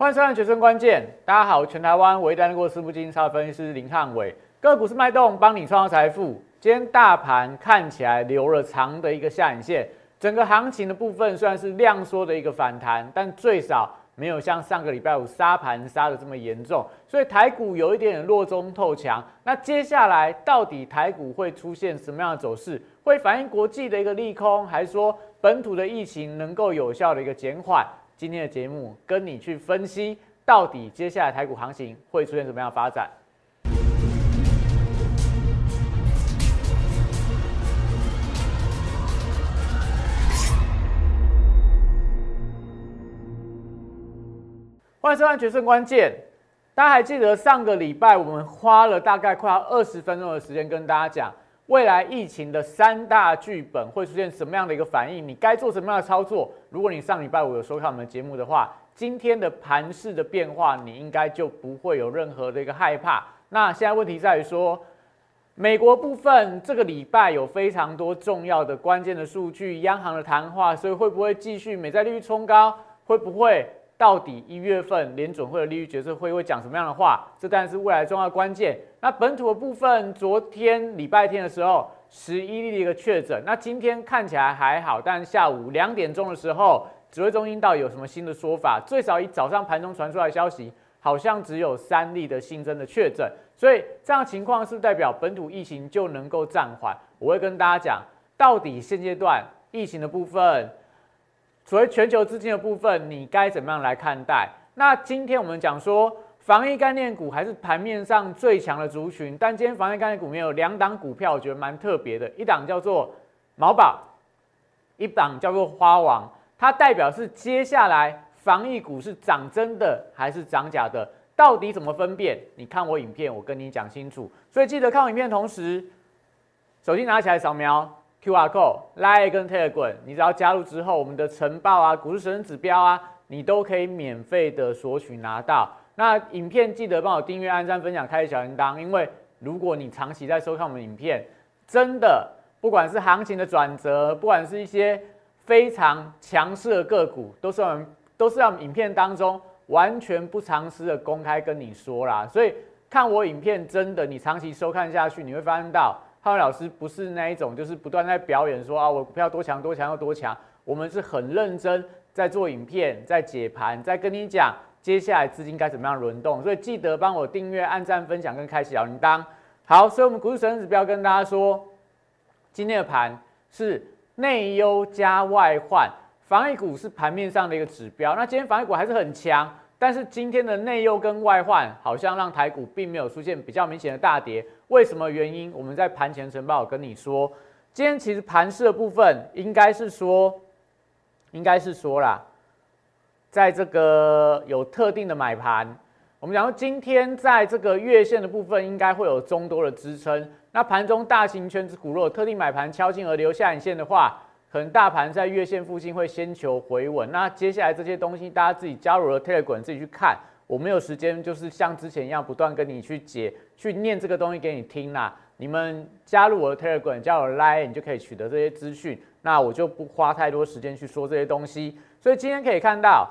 欢迎收看《决胜关键》，大家好，全台湾唯一担任过私募基金超分析师林汉伟，个股是脉动，帮你创造财富。今天大盘看起来留了长的一个下影线，整个行情的部分虽然是量缩的一个反弹，但最少没有像上个礼拜五杀盘杀的这么严重，所以台股有一点点弱中透强。那接下来到底台股会出现什么样的走势？会反映国际的一个利空，还是说本土的疫情能够有效的一个减缓？今天的节目跟你去分析，到底接下来台股行情会出现什么样的发展？欢迎收看《决胜关键》。大家还记得上个礼拜我们花了大概快要二十分钟的时间跟大家讲，未来疫情的三大剧本会出现什么样的一个反应？你该做什么样的操作？如果你上礼拜五有收看我们的节目的话，今天的盘势的变化，你应该就不会有任何的一个害怕。那现在问题在于说，美国部分这个礼拜有非常多重要的关键的数据，央行的谈话，所以会不会继续美债利率冲高？会不会？到底一月份联准会的利率决策会会讲什么样的话？这当然是未来重要关键。那本土的部分，昨天礼拜天的时候，十一例的一个确诊。那今天看起来还好，但下午两点钟的时候，指挥中心到底有什么新的说法？最少以早上盘中传出来的消息，好像只有三例的新增的确诊。所以这样情况是代表本土疫情就能够暂缓？我会跟大家讲，到底现阶段疫情的部分。所谓全球资金的部分，你该怎么样来看待？那今天我们讲说，防疫概念股还是盘面上最强的族群。但今天防疫概念股里面有两档股票，我觉得蛮特别的。一档叫做毛宝，一档叫做花王。它代表是接下来防疫股是涨真的还是涨假的？到底怎么分辨？你看我影片，我跟你讲清楚。所以记得看我影片同时，手机拿起来扫描。Q R code、Line 跟 Telegram，你只要加入之后，我们的晨报啊、股市神指标啊，你都可以免费的索取拿到。那影片记得帮我订阅、按赞、分享、开小铃铛，因为如果你长期在收看我们影片，真的不管是行情的转折，不管是一些非常强势的个股，都是我们都是要影片当中完全不藏私的公开跟你说啦。所以看我影片，真的你长期收看下去，你会发现到。浩文老师不是那一种，就是不断在表演说啊，我股票多强多强又多强。我们是很认真在做影片，在解盘，在跟你讲接下来资金该怎么样轮动。所以记得帮我订阅、按赞、分享跟开启小铃铛。好，所以我们股市神指标跟大家说，今天的盘是内忧加外患，防疫股是盘面上的一个指标。那今天防疫股还是很强。但是今天的内忧跟外患好像让台股并没有出现比较明显的大跌，为什么原因？我们在盘前晨报跟你说，今天其实盘势的部分应该是说，应该是说啦，在这个有特定的买盘，我们讲说今天在这个月线的部分应该会有中多的支撑，那盘中大型圈子股若特定买盘敲进而留下影线的话。可能大盘在月线附近会先求回稳，那接下来这些东西大家自己加入了 Telegram 自己去看，我没有时间就是像之前一样不断跟你去解去念这个东西给你听啦。你们加入我的 Telegram，加入 Line，你就可以取得这些资讯。那我就不花太多时间去说这些东西。所以今天可以看到，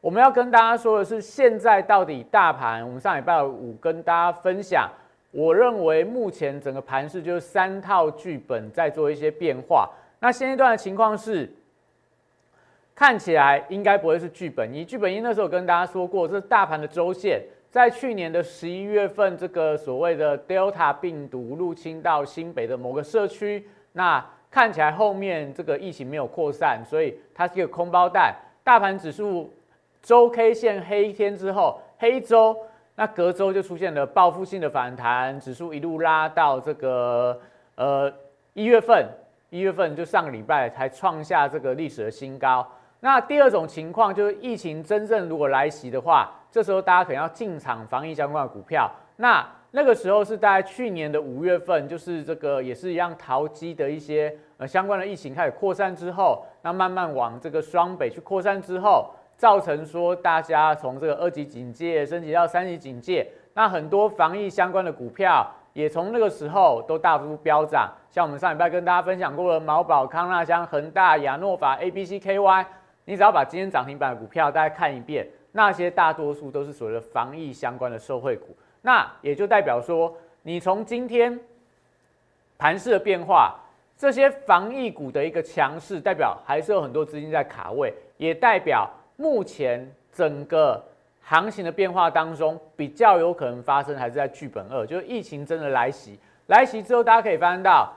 我们要跟大家说的是，现在到底大盘，我们上礼拜五跟大家分享，我认为目前整个盘势就是三套剧本在做一些变化。那现阶段的情况是，看起来应该不会是剧本一。剧本一那时候跟大家说过，这是大盘的周线，在去年的十一月份，这个所谓的 Delta 病毒入侵到新北的某个社区，那看起来后面这个疫情没有扩散，所以它是一个空包弹。大盘指数周 K 线黑天之后，黑周，那隔周就出现了报复性的反弹，指数一路拉到这个呃一月份。一月份就上个礼拜才创下这个历史的新高。那第二种情况就是疫情真正如果来袭的话，这时候大家可能要进场防疫相关的股票。那那个时候是在去年的五月份，就是这个也是一样淘机的一些呃相关的疫情开始扩散之后，那慢慢往这个双北去扩散之后，造成说大家从这个二级警戒升级到三级警戒，那很多防疫相关的股票。也从那个时候都大幅飙涨，像我们上礼拜跟大家分享过的毛宝、康纳香、恒大、亚诺法、A、B、C、K、Y，你只要把今天涨停板的股票大家看一遍，那些大多数都是所谓的防疫相关的受惠股。那也就代表说，你从今天盘势的变化，这些防疫股的一个强势，代表还是有很多资金在卡位，也代表目前整个行情的变化当中，比较有可能发生还是在剧本二，就是疫情真的来袭，来袭之后，大家可以发现到，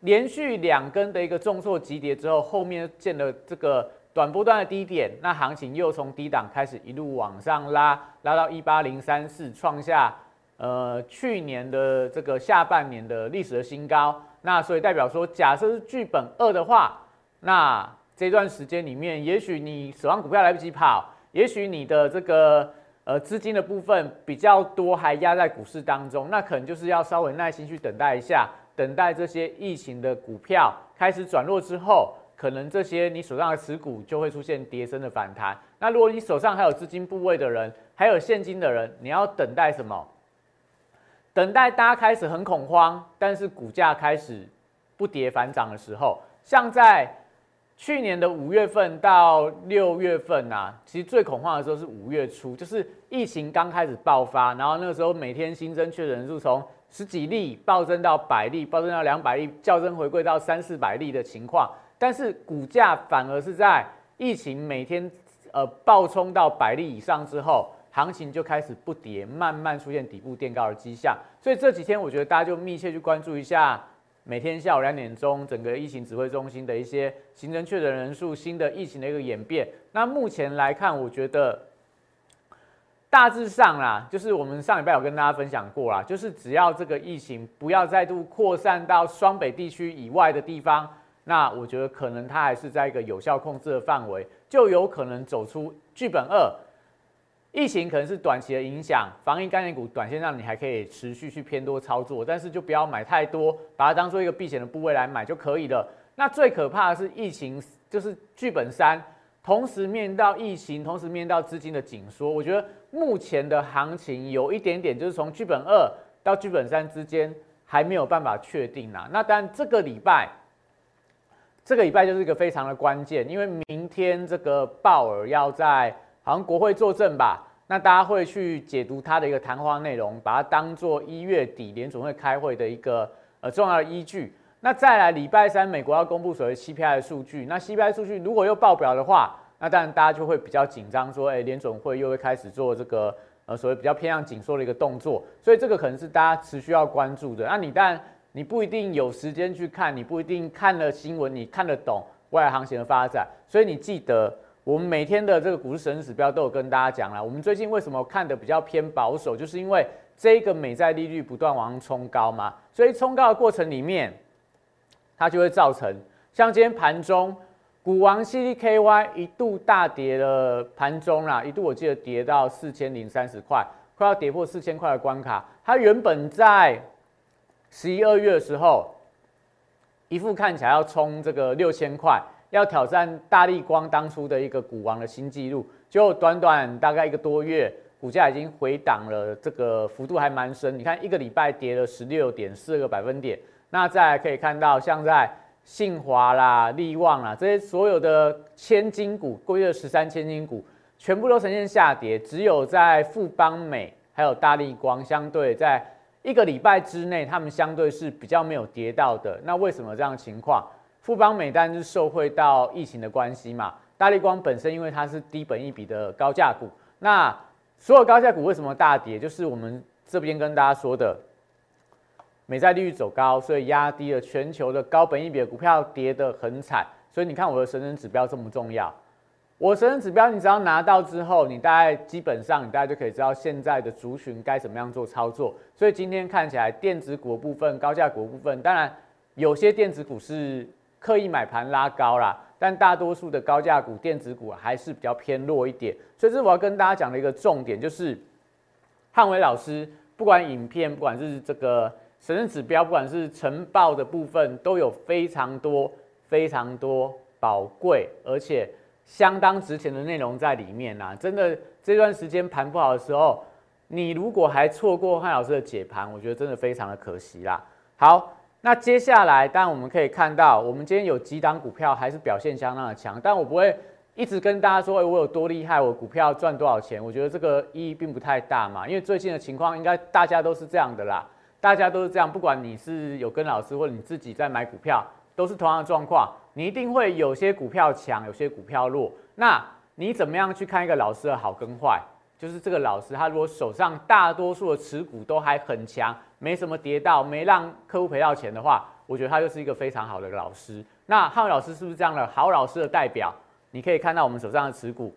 连续两根的一个重挫急跌之后，后面见了这个短波段的低点，那行情又从低档开始一路往上拉，拉到一八零三四，创下呃去年的这个下半年的历史的新高。那所以代表说，假设是剧本二的话，那这段时间里面，也许你手上股票来不及跑，也许你的这个呃资金的部分比较多，还压在股市当中，那可能就是要稍微耐心去等待一下，等待这些疫情的股票开始转弱之后，可能这些你手上的持股就会出现跌升的反弹。那如果你手上还有资金部位的人，还有现金的人，你要等待什么？等待大家开始很恐慌，但是股价开始不跌反涨的时候，像在去年的五月份到六月份啊，其实最恐慌的时候是五月初，就是疫情刚开始爆发，然后那个时候每天新增确诊人数从十几例暴增到百例，暴增到两百例，较真回归到三四百例的情况，但是股价反而是在疫情每天呃暴冲到百例以上之后。行情就开始不跌，慢慢出现底部垫高的迹象。所以这几天我觉得大家就密切去关注一下，每天下午两点钟整个疫情指挥中心的一些新增确诊人数、新的疫情的一个演变。那目前来看，我觉得大致上啦，就是我们上礼拜有跟大家分享过啦，就是只要这个疫情不要再度扩散到双北地区以外的地方，那我觉得可能它还是在一个有效控制的范围，就有可能走出剧本二。疫情可能是短期的影响，防疫概念股短线上你还可以持续去偏多操作，但是就不要买太多，把它当做一个避险的部位来买就可以了。那最可怕的是疫情，就是剧本三，同时面到疫情，同时面到资金的紧缩。我觉得目前的行情有一点点，就是从剧本二到剧本三之间还没有办法确定啊。那当然这个礼拜，这个礼拜就是一个非常的关键，因为明天这个鲍尔要在。好像国会作证吧，那大家会去解读他的一个谈话内容，把它当做一月底联总会开会的一个呃重要的依据。那再来礼拜三，美国要公布所谓 CPI 的数据，那 CPI 数据如果又爆表的话，那当然大家就会比较紧张，说哎联总会又会开始做这个呃所谓比较偏向紧缩的一个动作，所以这个可能是大家持续要关注的。那你当然你不一定有时间去看，你不一定看了新闻你看得懂未来行情的发展，所以你记得。我们每天的这个股市神指标都有跟大家讲了。我们最近为什么看的比较偏保守，就是因为这个美债利率不断往上冲高嘛。所以冲高的过程里面，它就会造成像今天盘中股王 CDKY 一度大跌了，盘中啦，一度我记得跌到四千零三十块，快要跌破四千块的关卡。它原本在十一二月的时候，一副看起来要冲这个六千块。要挑战大力光当初的一个股王的新纪录，就短短大概一个多月，股价已经回档了，这个幅度还蛮深。你看一个礼拜跌了十六点四个百分点。那再可以看到，像在信华啦、利旺啦这些所有的千金股，过去的十三千金股，全部都呈现下跌，只有在富邦美还有大力光相对在一个礼拜之内，他们相对是比较没有跌到的。那为什么这样情况？富邦美单是受惠到疫情的关系嘛？大力光本身因为它是低本益比的高价股，那所有高价股为什么大跌？就是我们这边跟大家说的，美债利率走高，所以压低了全球的高本益比的股票跌得很惨。所以你看我的神人指标这么重要，我神人指标你只要拿到之后，你大概基本上你大概就可以知道现在的族群该怎么样做操作。所以今天看起来电子股的部分、高价股部分，当然有些电子股是。刻意买盘拉高啦，但大多数的高价股、电子股还是比较偏弱一点。所以这是我要跟大家讲的一个重点，就是汉伟老师不管影片，不管是这个神人指标，不管是晨报的部分，都有非常多、非常多宝贵而且相当值钱的内容在里面呐。真的这段时间盘不好的时候，你如果还错过汉老师的解盘，我觉得真的非常的可惜啦。好。那接下来，当然我们可以看到，我们今天有几档股票还是表现相当的强，但我不会一直跟大家说，哎，我有多厉害，我股票赚多少钱？我觉得这个意义并不太大嘛，因为最近的情况应该大家都是这样的啦，大家都是这样，不管你是有跟老师或者你自己在买股票，都是同样的状况。你一定会有些股票强，有些股票弱。那你怎么样去看一个老师的好跟坏？就是这个老师他如果手上大多数的持股都还很强，没什么跌到，没让客户赔到钱的话，我觉得他就是一个非常好的老师。那汉伟老师是不是这样的好老师的代表？你可以看到我们手上的持股，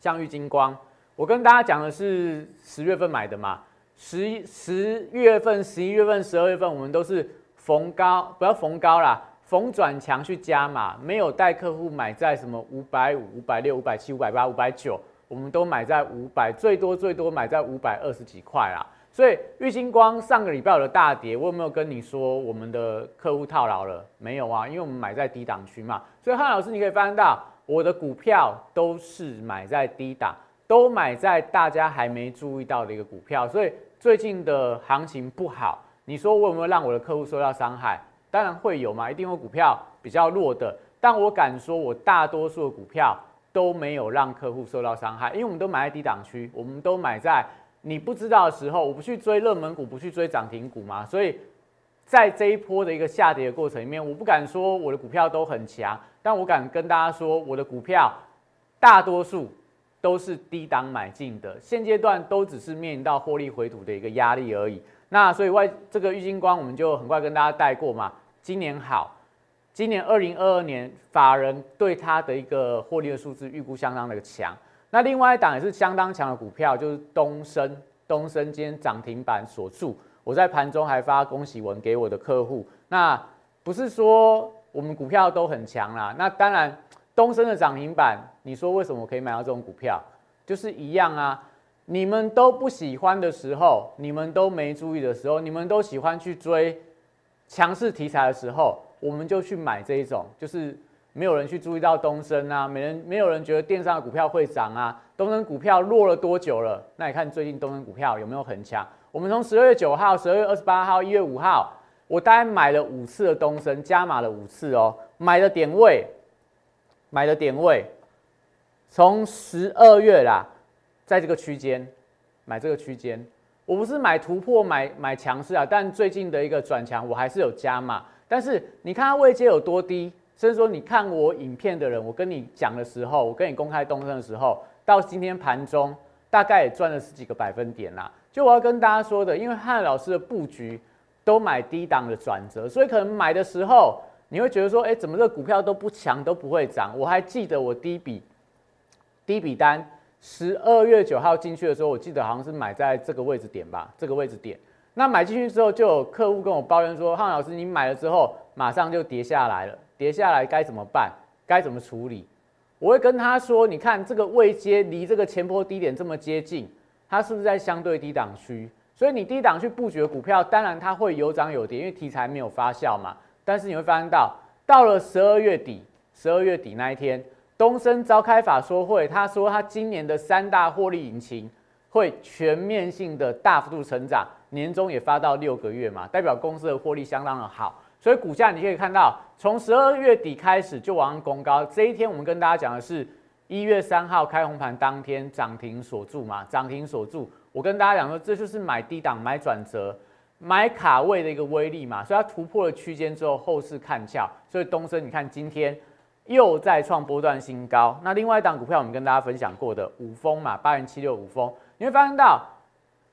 像玉金光，我跟大家讲的是十月份买的嘛，十十月份、十一月份、十二月份，我们都是逢高，不要逢高啦，逢转强去加码，没有带客户买在什么五百五、五百六、五百七、五百八、五百九，我们都买在五百，最多最多买在五百二十几块啦。所以玉金光上个礼拜有了大跌，我有没有跟你说我们的客户套牢了？没有啊，因为我们买在低档区嘛。所以汉老师，你可以发现到我的股票都是买在低档，都买在大家还没注意到的一个股票。所以最近的行情不好，你说我有没有让我的客户受到伤害？当然会有嘛，一定会股票比较弱的。但我敢说，我大多数的股票都没有让客户受到伤害，因为我们都买在低档区，我们都买在。你不知道的时候，我不去追热门股，不去追涨停股嘛？所以，在这一波的一个下跌的过程里面，我不敢说我的股票都很强，但我敢跟大家说，我的股票大多数都是低档买进的，现阶段都只是面临到获利回吐的一个压力而已。那所以外这个郁金光，我们就很快跟大家带过嘛。今年好，今年二零二二年法人对它的一个获利的数字预估相当的强。那另外一档也是相当强的股票，就是东升。东升今天涨停板锁住，我在盘中还发恭喜文给我的客户。那不是说我们股票都很强啦，那当然东升的涨停板，你说为什么可以买到这种股票？就是一样啊，你们都不喜欢的时候，你们都没注意的时候，你们都喜欢去追强势题材的时候，我们就去买这一种，就是。没有人去注意到东升啊，没人没有人觉得电商的股票会涨啊。东升股票落了多久了？那你看最近东升股票有没有很强？我们从十二月九号、十二月二十八号、一月五号，我大概买了五次的东升，加码了五次哦。买的点位，买的点位，从十二月啦，在这个区间买这个区间，我不是买突破买买强势啊，但最近的一个转强，我还是有加码。但是你看它位阶有多低？所以说，你看我影片的人，我跟你讲的时候，我跟你公开东升的时候，到今天盘中大概也赚了十几个百分点啦。就我要跟大家说的，因为汉老师的布局都买低档的转折，所以可能买的时候你会觉得说，哎，怎么这股票都不强，都不会涨？我还记得我第一笔第一笔单十二月九号进去的时候，我记得好像是买在这个位置点吧，这个位置点。那买进去之后，就有客户跟我抱怨说，汉老师，你买了之后马上就跌下来了。跌下来该怎么办？该怎么处理？我会跟他说：“你看这个位阶离这个前波低点这么接近，它是不是在相对低档区？所以你低档去布局的股票，当然它会有涨有跌，因为题材没有发酵嘛。但是你会发现到，到了十二月底，十二月底那一天，东升召开法说会，他说他今年的三大获利引擎会全面性的大幅度成长，年终也发到六个月嘛，代表公司的获利相当的好。”所以股价你可以看到，从十二月底开始就往上攻高。这一天我们跟大家讲的是一月三号开红盘当天涨停锁住嘛，涨停锁住。我跟大家讲说，这就是买低档、买转折、买卡位的一个威力嘛。所以它突破了区间之后，后市看俏。所以东升，你看今天又再创波段新高。那另外一档股票，我们跟大家分享过的五峰嘛，八元七六五峰，你会发现到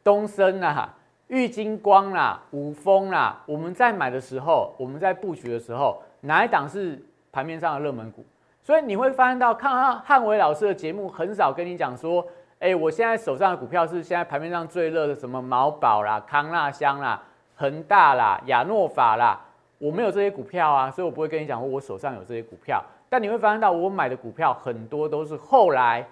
东升啊。玉金光啦，五峰啦，我们在买的时候，我们在布局的时候，哪一档是盘面上的热门股？所以你会发现到，看汉汉伟老师的节目，很少跟你讲说，哎，我现在手上的股票是现在盘面上最热的，什么毛宝啦、康纳香啦、恒大啦、亚诺法啦，我没有这些股票啊，所以我不会跟你讲，我手上有这些股票。但你会发现到，我买的股票很多都是后来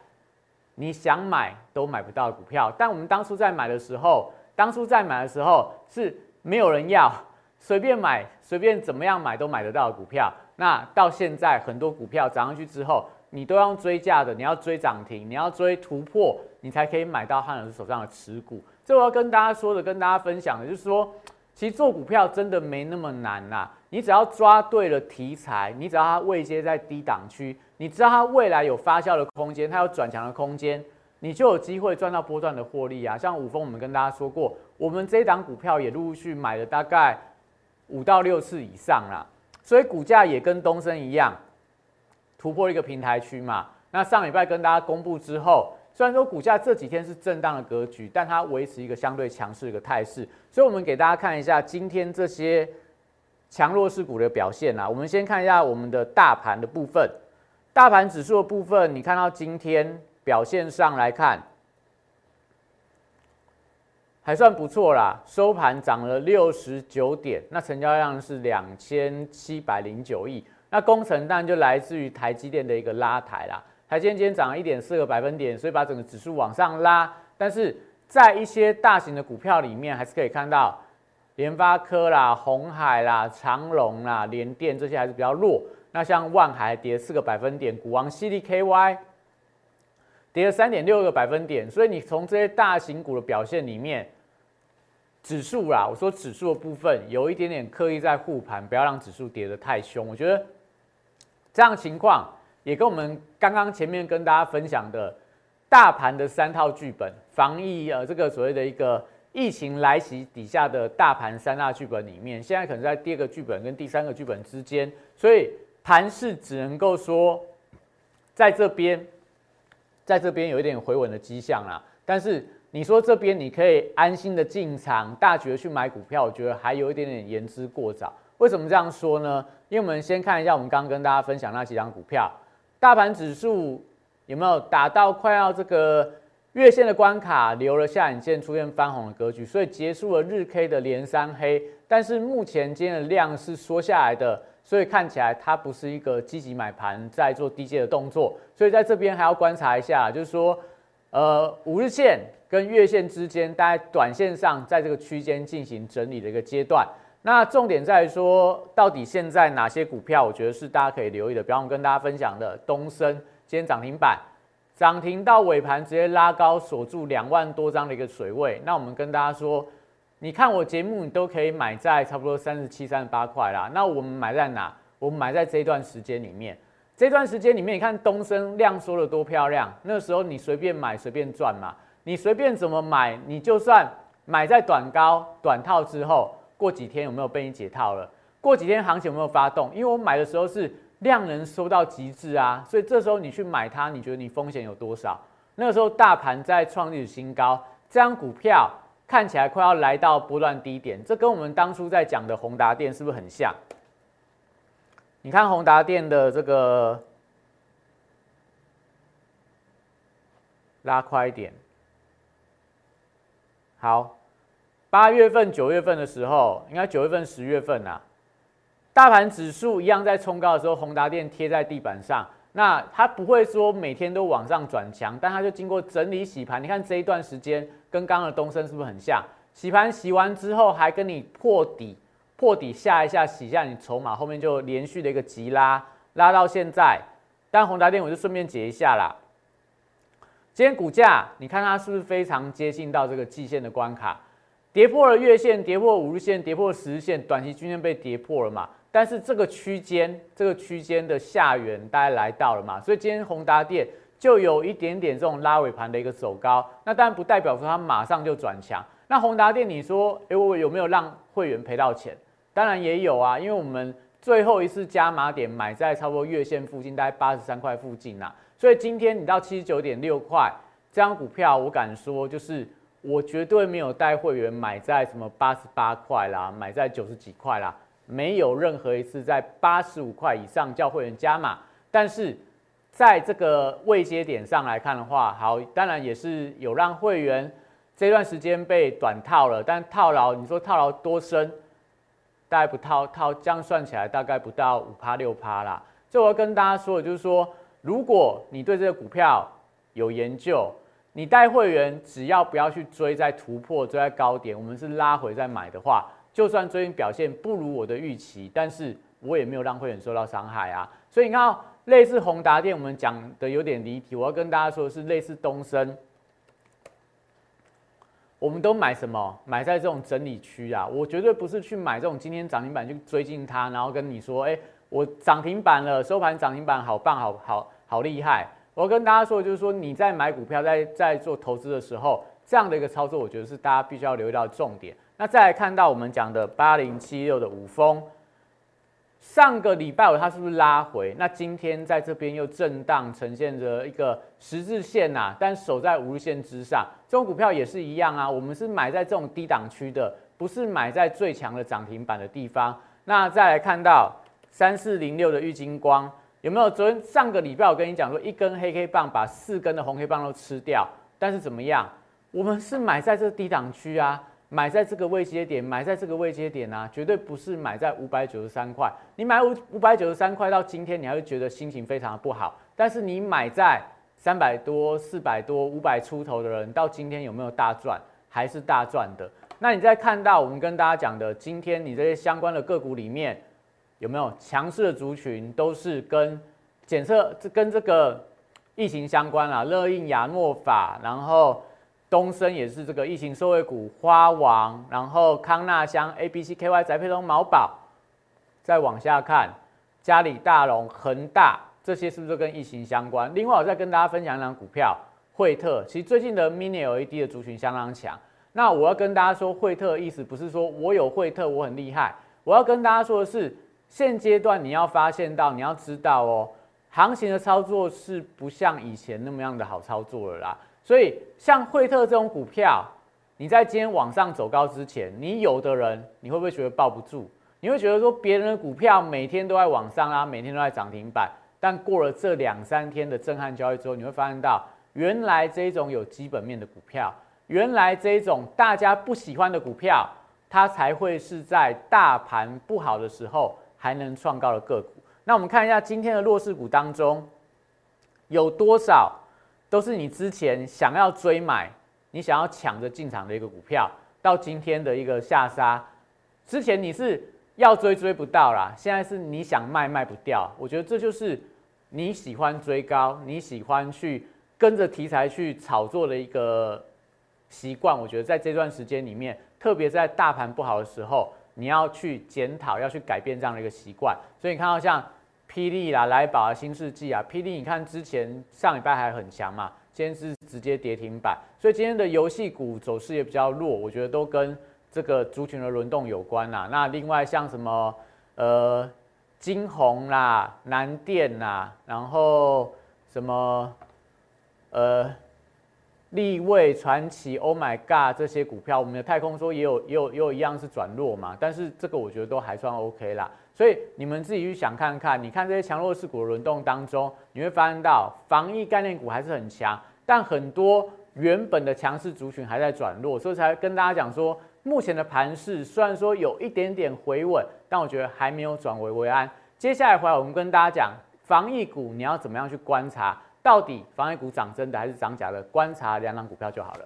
你想买都买不到的股票，但我们当初在买的时候。当初在买的时候是没有人要，随便买随便怎么样买都买得到的股票。那到现在很多股票涨上去之后，你都要追价的，你要追涨停，你要追突破，你才可以买到汉老师手上的持股。这我要跟大家说的，跟大家分享的，就是说，其实做股票真的没那么难呐。你只要抓对了题材，你只要它位阶在低档区，你知道它未来有发酵的空间，它有转强的空间，你就有机会赚到波段的获利啊。像五峰，我们跟大家说过，我们这一档股票也陆续买了大概五到六次以上啦，所以股价也跟东升一样，突破一个平台区嘛。那上礼拜跟大家公布之后。虽然说股价这几天是震荡的格局，但它维持一个相对强势的一个态势。所以，我们给大家看一下今天这些强弱势股的表现啊。我们先看一下我们的大盘的部分，大盘指数的部分，你看到今天表现上来看，还算不错啦，收盘涨了六十九点，那成交量是两千七百零九亿。那工程当然就来自于台积电的一个拉抬啦。台积电今天涨了一点四个百分点，所以把整个指数往上拉。但是在一些大型的股票里面，还是可以看到联发科啦、红海啦、长隆啦、联电这些还是比较弱。那像万海跌四个百分点，股王 CDKY 跌了三点六个百分点。所以你从这些大型股的表现里面，指数啦，我说指数的部分有一点点刻意在护盘，不要让指数跌得太凶。我觉得这样情况。也跟我们刚刚前面跟大家分享的大盘的三套剧本，防疫呃这个所谓的一个疫情来袭底下的大盘三大剧本里面，现在可能在第二个剧本跟第三个剧本之间，所以盘势只能够说在这边，在这边有一点回稳的迹象啦。但是你说这边你可以安心的进场大举的去买股票，我觉得还有一点点言之过早。为什么这样说呢？因为我们先看一下我们刚刚跟大家分享那几张股票。大盘指数有没有达到快要这个月线的关卡，留了下影线，出现翻红的格局，所以结束了日 K 的连三黑。但是目前今天的量是缩下来的，所以看起来它不是一个积极买盘在做低阶的动作。所以在这边还要观察一下，就是说，呃，五日线跟月线之间，大概短线上在这个区间进行整理的一个阶段。那重点在说，到底现在哪些股票，我觉得是大家可以留意的。比方我们跟大家分享的东升，今天涨停板，涨停到尾盘直接拉高锁住两万多张的一个水位。那我们跟大家说，你看我节目，你都可以买在差不多三十七、三十八块啦。那我们买在哪？我们买在这一段时间里面。这段时间里面，你看东升量缩的多漂亮。那时候你随便买随便赚嘛，你随便怎么买，你就算买在短高短套之后。过几天有没有被你解套了？过几天行情有没有发动？因为我买的时候是量能收到极致啊，所以这时候你去买它，你觉得你风险有多少？那个时候大盘在创历史新高，这张股票看起来快要来到波段低点，这跟我们当初在讲的宏达电是不是很像？你看宏达电的这个拉快一点，好。八月份、九月份的时候，应该九月份、十月份呐，大盘指数一样在冲高的时候，宏达电贴在地板上。那它不会说每天都往上转强，但它就经过整理洗盘。你看这一段时间跟刚刚的东升是不是很像？洗盘洗完之后，还跟你破底，破底下一下洗一下你筹码，后面就连续的一个急拉，拉到现在。但宏达电我就顺便解一下啦。今天股价你看它是不是非常接近到这个季线的关卡？跌破了月线，跌破五日线，跌破十日线，短期均线被跌破了嘛？但是这个区间，这个区间的下缘大概来到了嘛？所以今天宏达电就有一点点这种拉尾盘的一个走高，那当然不代表说它马上就转强。那宏达电，你说，哎，我有没有让会员赔到钱？当然也有啊，因为我们最后一次加码点买在差不多月线附近，大概八十三块附近呐。所以今天你到七十九点六块，这张股票我敢说就是。我绝对没有带会员买在什么八十八块啦，买在九十几块啦，没有任何一次在八十五块以上叫会员加码。但是在这个未接点上来看的话，好，当然也是有让会员这段时间被短套了，但套牢，你说套牢多深？大概不套套，这样算起来大概不到五趴六趴啦。这我要跟大家说的就是说，如果你对这个股票有研究。你带会员只要不要去追在突破追在高点，我们是拉回再买的话，就算最近表现不如我的预期，但是我也没有让会员受到伤害啊。所以你看，类似宏达电，我们讲的有点离题，我要跟大家说的是类似东升，我们都买什么？买在这种整理区啊，我绝对不是去买这种今天涨停板去追进它，然后跟你说，哎，我涨停板了，收盘涨停板，好棒，好好好厉害。我要跟大家说的，就是说你在买股票，在在做投资的时候，这样的一个操作，我觉得是大家必须要留意到重点。那再来看到我们讲的八零七六的五峰，上个礼拜五它是不是拉回？那今天在这边又震荡，呈现着一个十字线呐，但守在五日线之上。这种股票也是一样啊，我们是买在这种低档区的，不是买在最强的涨停板的地方。那再来看到三四零六的玉金光，有没有？昨天上个礼拜我跟你讲说，一根黑 K 棒把四根的红黑棒都吃掉，但是怎么样？我们是买在这低档区啊。买在这个位阶点，买在这个位阶点啊，绝对不是买在五百九十三块。你买五五百九十三块到今天，你还会觉得心情非常的不好。但是你买在三百多、四百多、五百出头的人，到今天有没有大赚？还是大赚的？那你再看到我们跟大家讲的，今天你这些相关的个股里面，有没有强势的族群，都是跟检测这跟这个疫情相关啊，乐印、亚诺法，然后。东升也是这个疫情受惠股，花王，然后康纳香、A、B、C、K、Y、宅配通、毛宝，再往下看，嘉里大龙、恒大，这些是不是都跟疫情相关？另外，我再跟大家分享一张股票，惠特，其实最近的 Mini LED 的族群相当强。那我要跟大家说，惠特的意思不是说我有惠特我很厉害，我要跟大家说的是，现阶段你要发现到，你要知道哦，行情的操作是不像以前那么样的好操作了啦。所以，像惠特这种股票，你在今天往上走高之前，你有的人你会不会觉得抱不住？你会觉得说别人的股票每天都在往上啊，每天都在涨停板，但过了这两三天的震撼交易之后，你会发现到原来这种有基本面的股票，原来这种大家不喜欢的股票，它才会是在大盘不好的时候还能创高的个股。那我们看一下今天的弱势股当中有多少？都是你之前想要追买，你想要抢着进场的一个股票，到今天的一个下杀，之前你是要追追不到啦，现在是你想卖卖不掉。我觉得这就是你喜欢追高，你喜欢去跟着题材去炒作的一个习惯。我觉得在这段时间里面，特别在大盘不好的时候，你要去检讨，要去改变这样的一个习惯。所以你看到像。霹雳啦，来宝啊，新世纪啊，霹雳，你看之前上礼拜还很强嘛，今天是直接跌停板，所以今天的游戏股走势也比较弱，我觉得都跟这个族群的轮动有关啦。那另外像什么呃金鸿啦、南电啦，然后什么呃立位传奇、Oh my God 这些股票，我们的太空说也有也有也有一样是转弱嘛，但是这个我觉得都还算 OK 啦。所以你们自己去想看看，你看这些强弱势股的轮动当中，你会发现到防疫概念股还是很强，但很多原本的强势族群还在转弱，所以才跟大家讲说，目前的盘势虽然说有一点点回稳，但我觉得还没有转危为安。接下来回来，我们跟大家讲防疫股，你要怎么样去观察，到底防疫股涨真的还是涨假的？观察两档股票就好了。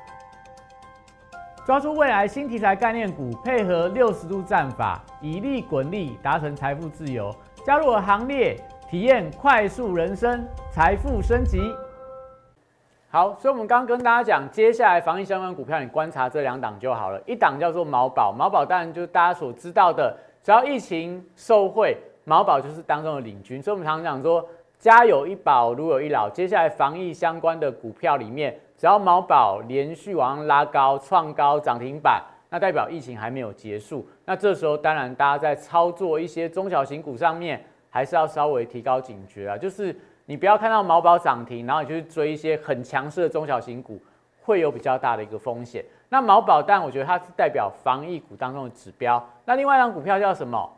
抓住未来新题材概念股，配合六十度战法，以利滚利，达成财富自由。加入我行列，体验快速人生，财富升级。好，所以我们刚刚跟大家讲，接下来防疫相关股票，你观察这两档就好了。一档叫做毛宝，毛宝当然就是大家所知道的，只要疫情受惠，毛宝就是当中的领军。所以我们常常讲说，家有一宝，如有一老。接下来防疫相关的股票里面，只要毛宝连续往上拉高、创高、涨停板，那代表疫情还没有结束。那这时候当然大家在操作一些中小型股上面，还是要稍微提高警觉啊，就是。你不要看到毛宝涨停，然后你去追一些很强势的中小型股，会有比较大的一个风险。那毛宝，但我觉得它是代表防疫股当中的指标。那另外一张股票叫什么？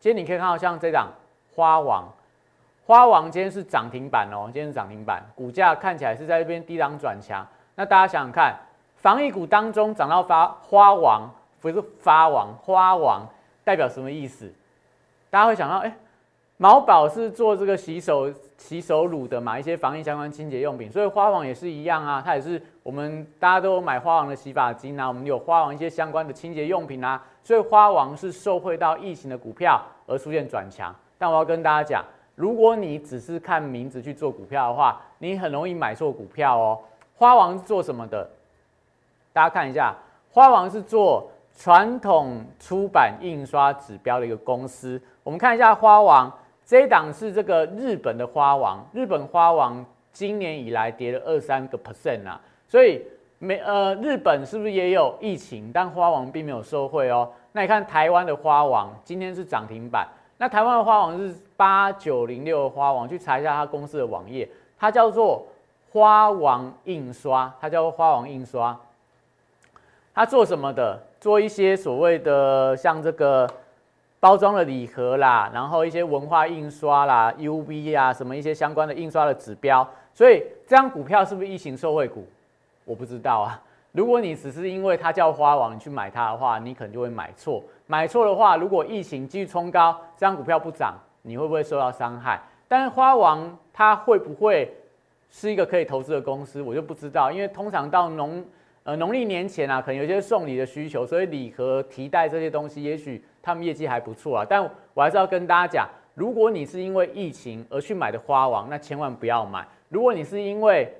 今天你可以看到像这档花王，花王今天是涨停板哦，今天是涨停板，股价看起来是在这边低档转强。那大家想想看，防疫股当中涨到发花王，不是发王，花王代表什么意思？大家会想到，哎。毛宝是做这个洗手洗手乳的嘛，一些防疫相关清洁用品，所以花王也是一样啊，它也是我们大家都有买花王的洗发精啊，我们有花王一些相关的清洁用品啊，所以花王是受惠到疫情的股票而出现转强。但我要跟大家讲，如果你只是看名字去做股票的话，你很容易买错股票哦。花王是做什么的？大家看一下，花王是做传统出版印刷指标的一个公司。我们看一下花王。这一档是这个日本的花王，日本花王今年以来跌了二三个 percent 啊，所以美呃日本是不是也有疫情？但花王并没有受惠哦。那你看台湾的花王今天是涨停板，那台湾的花王是八九零六花王，去查一下它公司的网页，它叫做花王印刷，它叫花王印刷，它做什么的？做一些所谓的像这个。包装的礼盒啦，然后一些文化印刷啦、UV 啊，什么一些相关的印刷的指标，所以这张股票是不是疫情受惠股？我不知道啊。如果你只是因为它叫花王，你去买它的话，你可能就会买错。买错的话，如果疫情继续冲高，这张股票不涨，你会不会受到伤害？但是花王它会不会是一个可以投资的公司，我就不知道，因为通常到农呃农历年前啊，可能有些送礼的需求，所以礼盒、提袋这些东西，也许。他们业绩还不错啊，但我还是要跟大家讲，如果你是因为疫情而去买的花王，那千万不要买。如果你是因为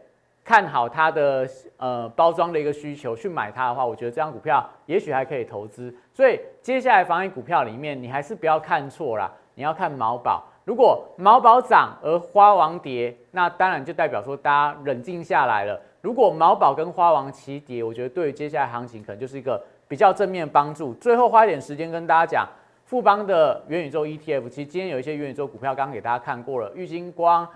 看好它的呃包装的一个需求去买它的话，我觉得这张股票也许还可以投资。所以接下来防疫股票里面，你还是不要看错啦，你要看毛宝。如果毛宝涨而花王跌，那当然就代表说大家冷静下来了。如果毛宝跟花王齐跌，我觉得对于接下来行情可能就是一个。比较正面帮助。最后花一点时间跟大家讲，富邦的元宇宙 ETF，其实今天有一些元宇宙股票，刚刚给大家看过了，玉金光、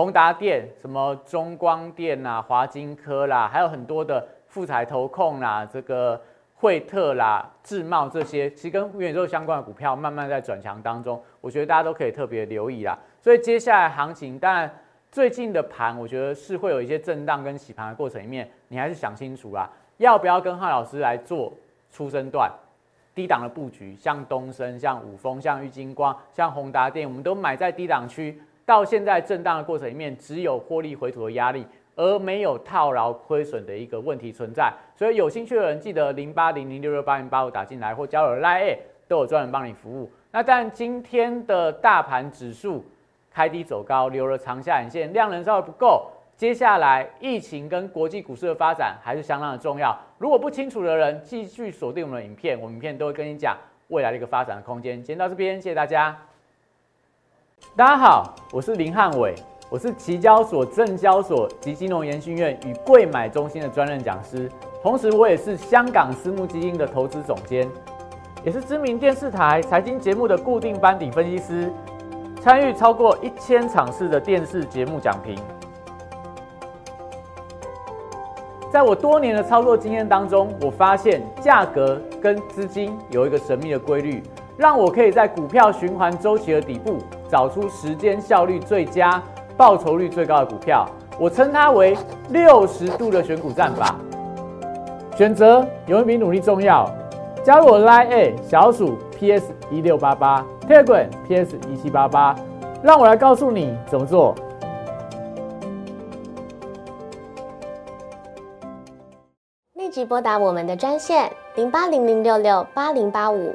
宏达电、什么中光电呐、华金科啦，还有很多的富彩投控啦、这个惠特啦、智茂这些，其实跟元宇宙相关的股票慢慢在转强当中，我觉得大家都可以特别留意啦。所以接下来行情，当然最近的盘，我觉得是会有一些震荡跟洗盘的过程里面，你还是想清楚啦，要不要跟汉老师来做。出生段低档的布局，像东升、像五峰、像玉金光、像宏达电，我们都买在低档区。到现在震荡的过程里面，只有获利回吐的压力，而没有套牢亏损的一个问题存在。所以有兴趣的人，记得零八零零六六八零八五打进来，或交友 Line 都有专人帮你服务。那但今天的大盘指数开低走高，留了长下影线，量能稍微不够。接下来疫情跟国际股市的发展还是相当的重要。如果不清楚的人，继续锁定我们的影片，我们影片都会跟你讲未来的一个发展的空间。先到这边，谢谢大家。大家好，我是林汉伟，我是期交所、证交所及金融研训院与贵买中心的专任讲师，同时我也是香港私募基金的投资总监，也是知名电视台财经节目的固定班底分析师，参与超过一千场次的电视节目讲评。在我多年的操作经验当中，我发现价格跟资金有一个神秘的规律，让我可以在股票循环周期的底部找出时间效率最佳、报酬率最高的股票。我称它为六十度的选股战法。选择永远比努力重要。加入我 Line A 小鼠 PS 一六八八，Telegram PS 一七八八，让我来告诉你怎么做。立即拨打我们的专线零八零零六六八零八五